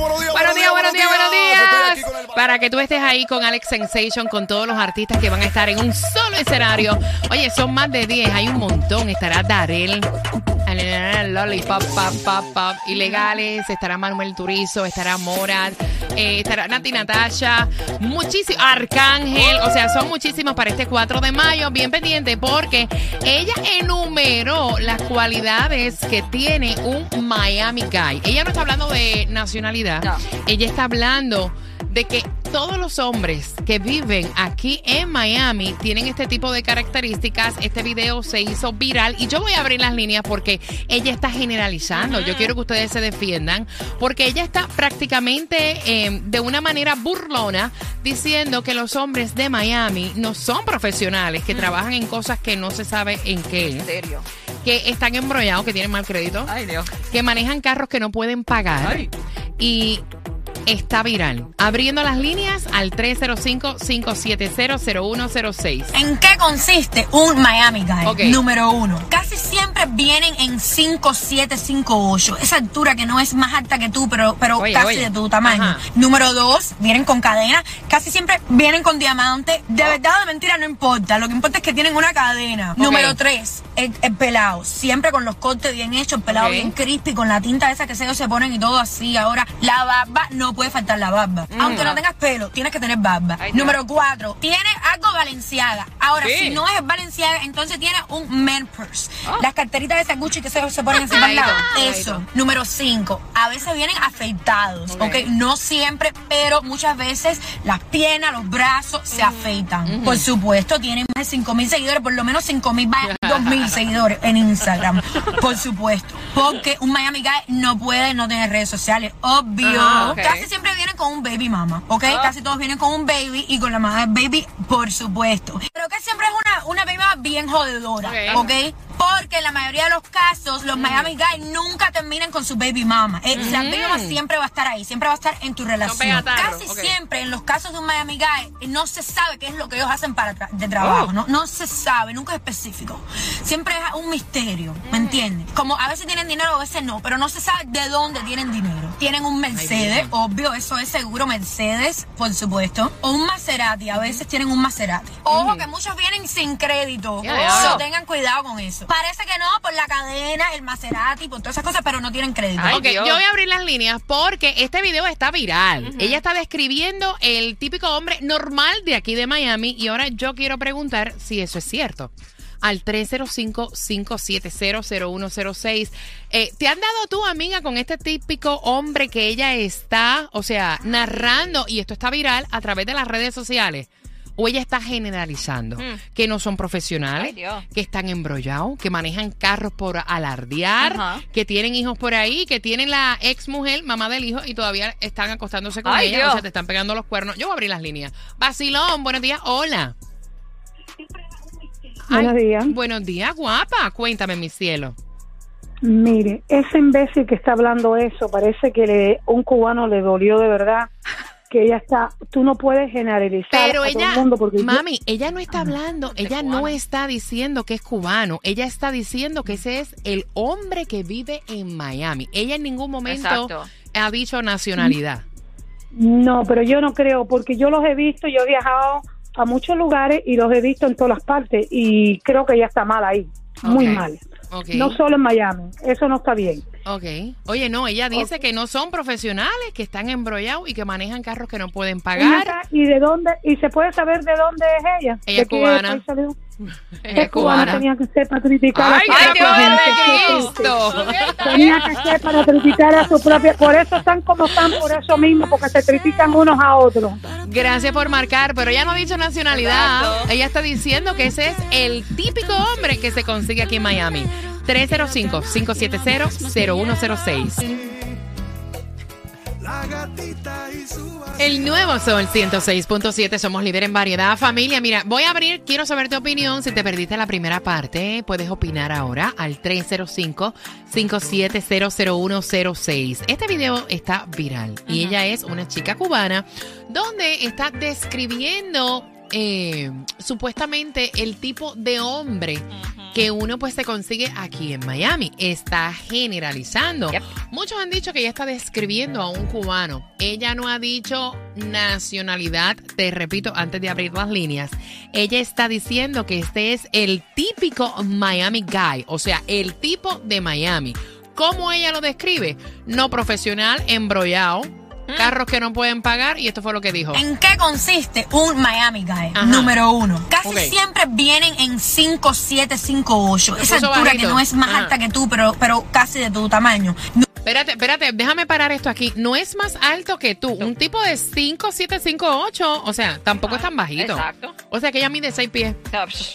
Buenos días, buenos días, buenos días, buenos buenos Para que tú estés ahí con Alex Sensation, con todos los artistas que van a estar en un solo escenario. Oye, son más de 10, hay un montón. Estará Darel, Lollipop, pop, pop, pop, Ilegales, estará Manuel Turizo, estará Morat, eh, estará Nati Natasha, muchísimo, Arcángel, o sea, son muchísimos para este 4 de mayo. Bien pendiente porque ella enumeró las cualidades que tiene un Miami Guy. Ella no está hablando de nacionalidad, No. ella está hablando de que todos los hombres que viven aquí en Miami tienen este tipo de características. Este video se hizo viral y yo voy a abrir las líneas porque ella está generalizando. Yo quiero que ustedes se defiendan porque ella está prácticamente eh, de una manera burlona diciendo que los hombres de Miami no son profesionales, que trabajan en cosas que no se sabe en qué, ¿En serio? que están embrollados, que tienen mal crédito Ay, Dios. que manejan carros que no pueden pagar Ay. Y está viral. Abriendo las líneas al 305-570-0106. ¿En qué consiste un Miami Guy? Número uno. Casi siempre vienen en 5'7, 5'8. Esa altura que no es más alta que tú, pero, pero Oye, casi oye. de tu tamaño. Ajá. Número dos, vienen con cadena. Casi siempre vienen con diamante. Oh. De verdad o de mentira no importa. Lo que importa es que tienen una cadena. Número tres, el, el pelado. Siempre con los cortes bien hechos, el pelado bien crispy, con la tinta esa que se ellos se ponen y todo así. Ahora, la barba, no puede faltar la barba. Aunque no tengas pelo, tienes que tener barba. Mm. Ay. Número cuatro, tiene algo Valenciaga. Ahora, Sí. si no es Valenciaga, entonces tiene un man purse. Oh. Las carteritas de esa Gucci que se, se ponen encima del lado. Eso. Número cinco, a veces vienen afeitados, Ok. No siempre, pero muchas veces las piernas, los brazos se afeitan. Por supuesto, tienen más de 5 mil seguidores, por lo menos 5 mil, 2 mil seguidores en Instagram. Por supuesto. Porque un Miami Guy no puede no tener redes sociales. Obvio. Ok. Casi siempre vienen con un baby mama, ¿ok? Ah. Casi todos vienen con un baby y con la mamá del baby, por supuesto. Pero que siempre es una, una baby mama bien jodedora, Ok. ¿ok? Porque en la mayoría de los casos, los Miami Guys nunca terminan con su baby mama. Eh, La baby mama siempre va a estar ahí, siempre va a estar en tu relación. Casi siempre en los casos de un Miami Guy eh, no se sabe qué es lo que ellos hacen para tra- de trabajo, Oh. ¿no? No se sabe, nunca es específico. Siempre es un misterio, ¿me entiendes? Como a veces tienen dinero, a veces no, pero no se sabe de dónde tienen dinero. Tienen un Mercedes, obvio, eso es seguro, Mercedes, por supuesto. O un Maserati, a veces tienen un Maserati. Ojo que muchos vienen sin crédito. So, tengan cuidado con eso. Parece que no, por la cadena, el Maserati, por todas esas cosas, pero no tienen crédito. Ay, Ok, Dios. yo voy a abrir las líneas porque este video está viral. Ella está describiendo el típico hombre normal de aquí de Miami y ahora yo quiero preguntar si eso es cierto. Al 305-570-0106. Eh, ¿Te han dado tú, amiga, con este típico hombre que ella está, o sea, narrando, y esto está viral a través de las redes sociales? ¿O ella está generalizando que no son profesionales, Ay, que están embrollados, que manejan carros por alardear, que tienen hijos por ahí, que tienen la ex mujer, mamá del hijo, y todavía están acostándose con Ay, ella, Dios. o sea, te están pegando los cuernos. Yo voy a abrir las líneas. Basilón, buenos días, hola. Buenos días. Buenos días, guapa. Cuéntame, mi cielo. Mire, ese imbécil que está hablando eso, parece que le, un cubano le dolió de verdad que ella está, tú no puedes generalizar Pero a todo el mundo porque yo- mami, ella no está hablando, ella no está diciendo que es cubano, ella está diciendo que ese es el hombre que vive en Miami. Ella en ningún momento Exacto. ha dicho nacionalidad. no, pero yo no creo porque yo los he visto, yo he viajado a muchos lugares y los he visto en todas las partes y creo que ella está mal ahí, muy mal. Ok. No solo en Miami, eso no está bien. Ok. Oye, no, ella dice que no son profesionales, que están embrollados y que manejan carros que no pueden pagar. ¿Y de dónde? ¿Y se puede saber de dónde es ella? Ella ¿De es cubana. Ella es cubana, cubana. tenía que ser para criticar a ¡Ay, su Dios propia mío gente. Cristo! Tenía que ser para criticar a su propia. Por eso están como están, por eso mismo, porque se critican unos a otros. Gracias por marcar, pero ella no ha dicho nacionalidad. Exacto. Ella está diciendo que ese es el típico hombre que se consigue aquí en Miami. 305-570-0106. La gatita y su El nuevo Sol 106.7, somos líder en variedad. Familia, mira, voy a abrir, quiero saber tu opinión. Si te perdiste la primera parte, puedes opinar ahora al 305-5700106. Este video está viral y ella es una chica cubana donde está describiendo eh, supuestamente el tipo de hombre que uno pues se consigue aquí en Miami. Está generalizando. Muchos han dicho que ella está describiendo a un cubano. Ella no ha dicho nacionalidad, te repito, antes de abrir las líneas. Ella está diciendo que este es el típico Miami guy, o sea, el tipo de Miami. ¿Cómo ella lo describe? No profesional, embrollado, carros que no pueden pagar y esto fue lo que dijo. ¿En qué consiste un Miami Guy? Ajá. Número uno. Casi Ok. siempre vienen en 5, 7, 5, 8. Esa altura bajito. que no es más Ajá. alta que tú, pero, pero casi de tu tamaño. Nu- Espérate, espérate, déjame parar esto aquí. No es más alto que tú. Un tipo de 5, 7, 5, 8. O sea, tampoco es tan bajito. Exacto. O sea que ella mide 6 pies.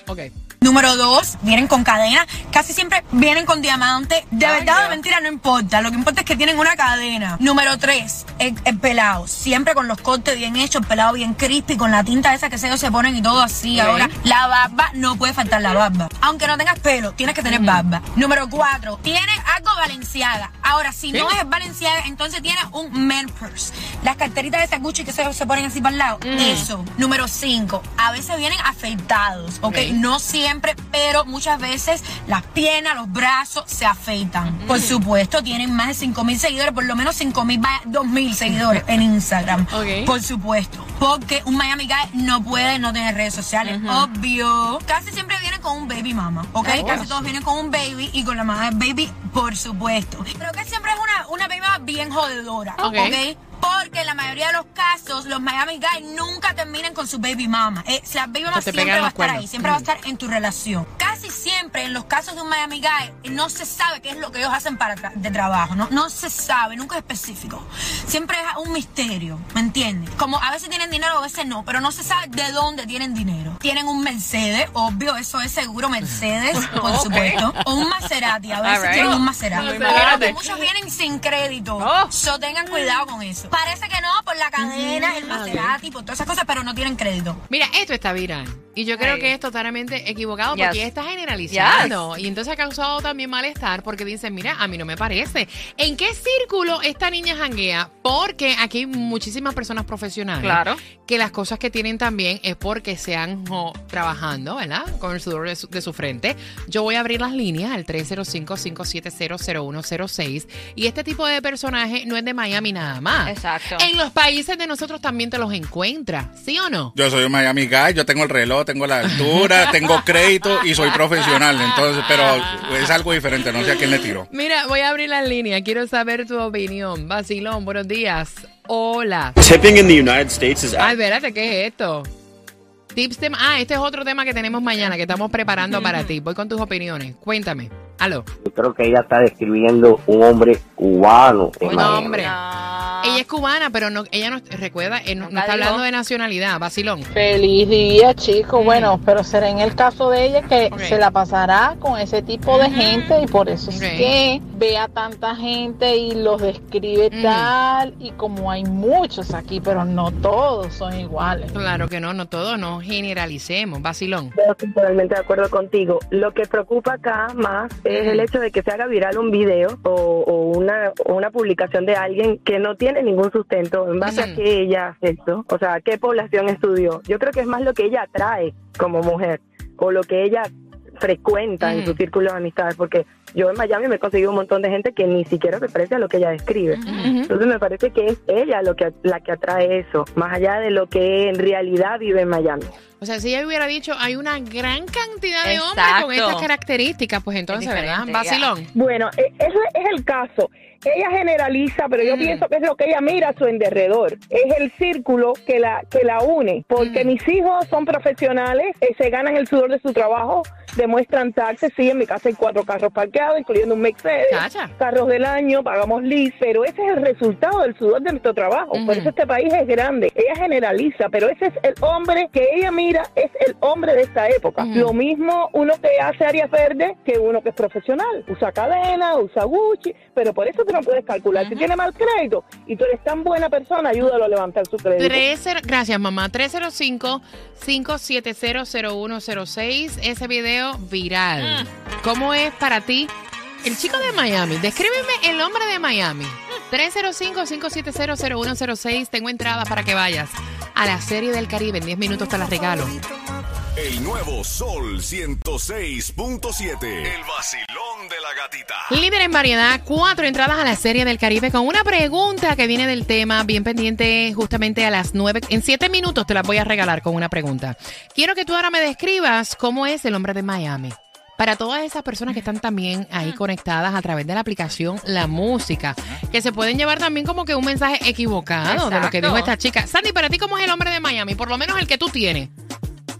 Ok. Número dos, vienen con cadena. Casi siempre vienen con diamante. De Ay, verdad o de mentira, no importa. Lo que importa es que tienen una cadena. Número tres, el, el pelado. Siempre con los cortes bien hechos, el pelado bien crispy, con la tinta esa que se ellos se ponen y todo así. Ahora, la barba, no puede faltar la barba. Aunque no tengas pelo, tienes que tener barba. Número cuatro, tiene algo Valenciaga. Ahora, si no es Valenciaga, entonces tiene un man purse. Las carteritas de esa Gucci que se, se ponen así para el lado. Eso. Número cinco, a veces vienen afeitados, ¿ok? Ok. No siempre, pero muchas veces las piernas, los brazos se afeitan. Por supuesto, tienen más de 5 mil seguidores, por lo menos 5 mil, 2 mil seguidores en Instagram. Por supuesto. Porque un Miami Guy no puede no tener redes sociales. Obvio. Casi siempre vienen con un baby mama, ¿ok? Ah, Casi todos vienen con un baby y con la mamá del baby, por supuesto. Pero que siempre es una, una baby mama bien jodedora, Ok. ¿ok? Porque en la mayoría de los casos, los Miami Guys nunca terminan con su baby mama. Eh, la baby mama siempre va a estar ahí, siempre va a estar en tu relación. Casi siempre en los casos de un Miami Guy no se sabe qué es lo que ellos hacen para tra- de trabajo, ¿no? No se sabe, nunca es específico. Siempre es un misterio, ¿me entiendes? Como a veces tienen dinero, a veces no, pero no se sabe de dónde tienen dinero. Tienen un Mercedes, obvio, eso es seguro Mercedes, por supuesto. O un Maserati, a veces tienen un Maserati. Pero muchos vienen sin crédito. Oh. So tengan cuidado con eso. Parece que no, por la cadena, el Maserati, por todas esas cosas, pero no tienen crédito. Mira, esto está viral. Y yo creo Ay. que es totalmente equivocado Yes. porque ella generalizando. Y entonces ha causado también malestar porque dicen, mira, a mí no me parece. ¿En qué círculo esta niña janguea? Porque aquí hay muchísimas personas profesionales. Claro. Que las cosas que tienen también es porque se han trabajando, ¿verdad? Con el sudor de su, de su frente. Yo voy a abrir las líneas al 305-570-0106. Y este tipo de personaje no es de Miami nada más. Exacto. En los países de nosotros también te los encuentras, ¿sí o no? Yo soy un Miami Guy, yo tengo el reloj, tengo la altura, tengo crédito y soy profesional. Entonces, pero es algo diferente, no sé a quién le tiro. Mira, voy a abrir la línea. Quiero saber tu opinión. Basilón, buenos días. Hola. Tipping in the United States is Ay, espérate, ¿qué es esto? Tips de... Ah, este es otro tema que tenemos mañana, que estamos preparando para ti. Voy con tus opiniones. Cuéntame. Aló. Yo creo que ella está describiendo un hombre cubano. Miami. hombre. No. Ella es cubana, pero no, ella no recuerda, eh, no, está hablando de nacionalidad. Basilón. Feliz día, chicos. Bueno, pero será en el caso de ella que se la pasará con ese tipo de gente y por eso Ok. es que ve a tanta gente y los describe tal y como hay muchos aquí, pero no todos son iguales. Claro que no, no todo, no generalicemos. Basilón. Yo estoy totalmente de acuerdo contigo. Lo que preocupa acá más es el hecho de que se haga viral un video o, o una, o una publicación de alguien que no tiene ningún sustento en base Ujú. a qué ella hace esto, o sea, qué población estudió. Yo creo que es más lo que ella atrae como mujer o lo que ella frecuenta en Ujú. su círculo de amistades, porque yo en Miami me he conseguido un montón de gente que ni siquiera se parece a lo que ella describe. Entonces me parece que es ella lo que la que atrae eso, más allá de lo que en realidad vive en Miami. O sea, si ella hubiera dicho, hay una gran cantidad de hombres con Exacto. estas características, pues entonces, ¿verdad? Basilón. Bueno, e- ese es el caso. Ella generaliza, pero yo Mm. pienso que es lo que ella mira a su derredor. Es el círculo que la que la une, porque Mm. mis hijos son profesionales, eh, se ganan el sudor de su trabajo, demuestran taxes. Sí, en mi casa hay cuatro carros parqueados, incluyendo un Mercedes. Carros del año, pagamos lease, pero ese es el resultado del sudor de nuestro trabajo. Por eso este país es grande. Ella generaliza, pero ese es el hombre que ella mira, es el hombre de esta época. Lo mismo uno que hace áreas verdes que uno que es profesional. Usa cadena, usa Gucci, pero por eso tú no puedes calcular. Si tiene mal crédito y tú eres tan buena persona, ayúdalo a levantar su crédito. 30 gracias, mamá. 305-5700106. Ese video viral. ¿Cómo es para ti el chico de Miami? Descríbeme el hombre de Miami. 305-5700106. Tengo entrada para que vayas a la serie del Caribe. En 10 minutos te la regalo. El nuevo Sol 106.7. El vacilón gatita. Líder en variedad, cuatro entradas a la Serie del Caribe con una pregunta que viene del tema, bien pendiente justamente a las nueve. En siete minutos te las voy a regalar con una pregunta. Quiero que tú ahora me describas cómo es el hombre de Miami. Para todas esas personas que están también ahí conectadas a través de la aplicación La Música, que se pueden llevar también como que un mensaje equivocado de lo que dijo esta chica. Sandy, para ti, ¿cómo es el hombre de Miami? Por lo menos el que tú tienes.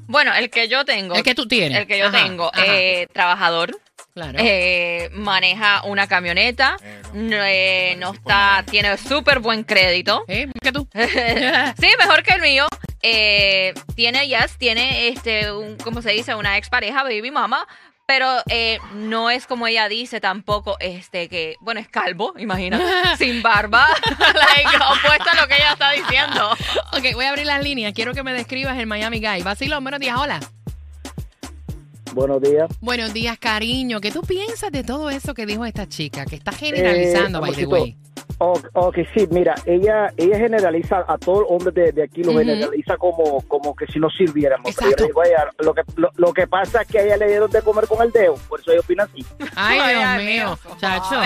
Bueno, el que yo tengo. El que tú tienes. El que yo Ajá, tengo. ajá. eh, trabajor. Claro. eh, maneja una camioneta. no, eh, no está. Tiene súper buen crédito. ¿Eh? ¿Qué tú? sí, mejor que el mío. Eh, tiene, yes, tiene este, un, ¿cómo se dice? Una expareja, baby mama. Pero eh, no es como ella dice tampoco, este, que, bueno, es calvo, imagina, sin barba, like, opuesto a lo que ella está diciendo. Ok, voy a abrir las líneas. Quiero que me describas el Miami Guy. Vacilón, buenos días, hola. Buenos días. Buenos días, cariño. ¿Qué tú piensas de todo eso que dijo esta chica? Que está generalizando, Eh, by the way. Ok, ok, sí, mira, ella ella generaliza a todo hombre de, de aquí, lo generaliza como, como que si no sirviéramos. Pero yo le digo a ella, lo, que, lo, lo que pasa es que a ella le dieron de comer con el dedo, por eso ella opina así. Ay, Dios mío, chacho.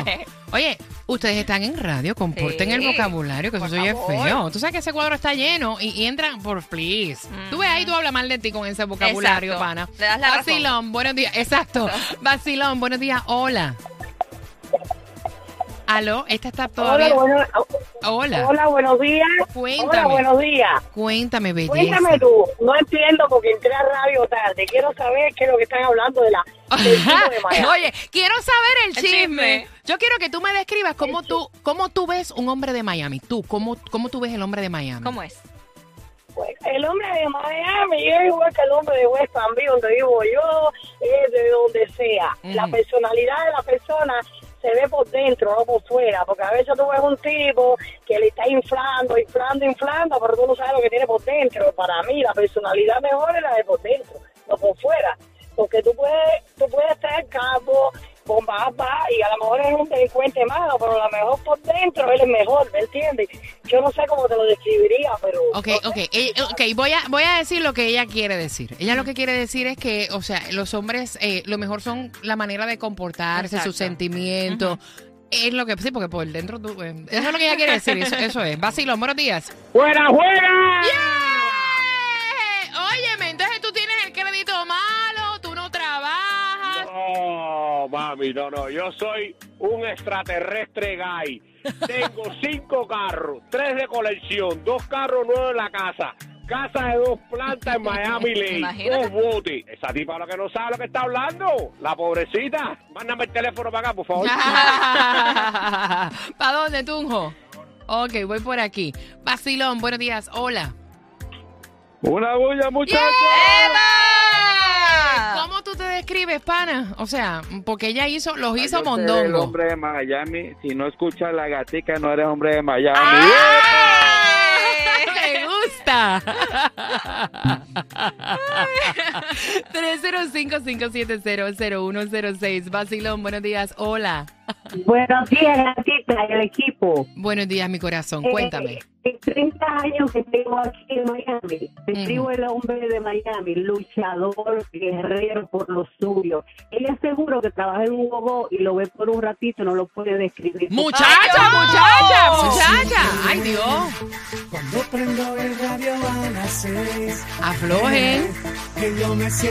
Oye, ustedes están en radio, comporten el vocabulario, que eso se oye feo. Tú sabes que ese cuadro está lleno y, y entran por please. Tú ves ahí, tú hablas mal de ti con ese vocabulario, Exacto. pana. Le das la razón. Vacilón, buenos días. Exacto. Vacilón, buenos días. Hola. Aló, esta está todavía. Hola, Hola. Hola, buenos días. Cuéntame. Hola, buenos días. Cuéntame, belleza. Cuéntame tú, no entiendo porque entré a radio tarde. Quiero saber qué es lo que están hablando de la del de Miami. Oye, quiero saber el El chisme. chisme. Yo quiero que tú me describas cómo tú, cómo tú ves un hombre de Miami. Tú, cómo, cómo tú ves el hombre de Miami. ¿Cómo es? Pues, el hombre de Miami es igual que el hombre de West Palm Beach, donde vivo yo, es de donde sea. La Ujú. personalidad de la persona se ve por dentro, no por fuera, porque a veces tú ves un tipo que le está inflando, inflando, inflando, pero tú no sabes lo que tiene por dentro. Para mí, la personalidad mejor es la de por dentro, no por fuera. Barba, y a lo mejor es un delincuente malo, pero a lo mejor por dentro él es mejor, ¿me entiendes? Yo no sé cómo te lo describiría, pero... Ok, ok, eh, ok, voy a, voy a decir lo que ella quiere decir. Ella lo que quiere decir es que, o sea, los hombres, eh, lo mejor son la manera de comportarse, sus sentimientos. Es lo que, sí, porque por dentro tú, eh, eso es lo que ella quiere decir, eso, eso es. Vacilón, buenos días. ¡Fuera, fuera! No, mami, no, no. Yo soy un extraterrestre gay. Tengo cinco carros, tres de colección, dos carros nuevos en la casa. Casa de dos plantas en Miami Lake, dos botes. Esa tipa lo que no sabe lo que está hablando. La pobrecita. Mándame el teléfono para acá, por favor. ¿Para dónde, Tunjo? Ok, voy por aquí. Vacilón, buenos días. Hola. Una bulla, muchachos. ¿Cómo describes, pana? O sea, porque ella hizo, los hizo Yo seré El mondongo. hombre de Miami, si no escuchas la gatica, no eres hombre de Miami. Me gusta. 305-570-0106. Vacilón, buenos días. Hola. Buenos días, gatita, el equipo. Buenos días, mi corazón. Eh, Cuéntame. En 30 años que tengo aquí en Miami, describo el hombre de Miami, luchador, guerrero por lo suyo. Ella seguro que trabaja en un gogo y lo ve por un ratito, no lo puede describir. Muchacha, ¡Ay, muchacha, no! muchacha. Ay, Dios. Cuando prendo el radio a las seis. Aflojen. Que yo me siento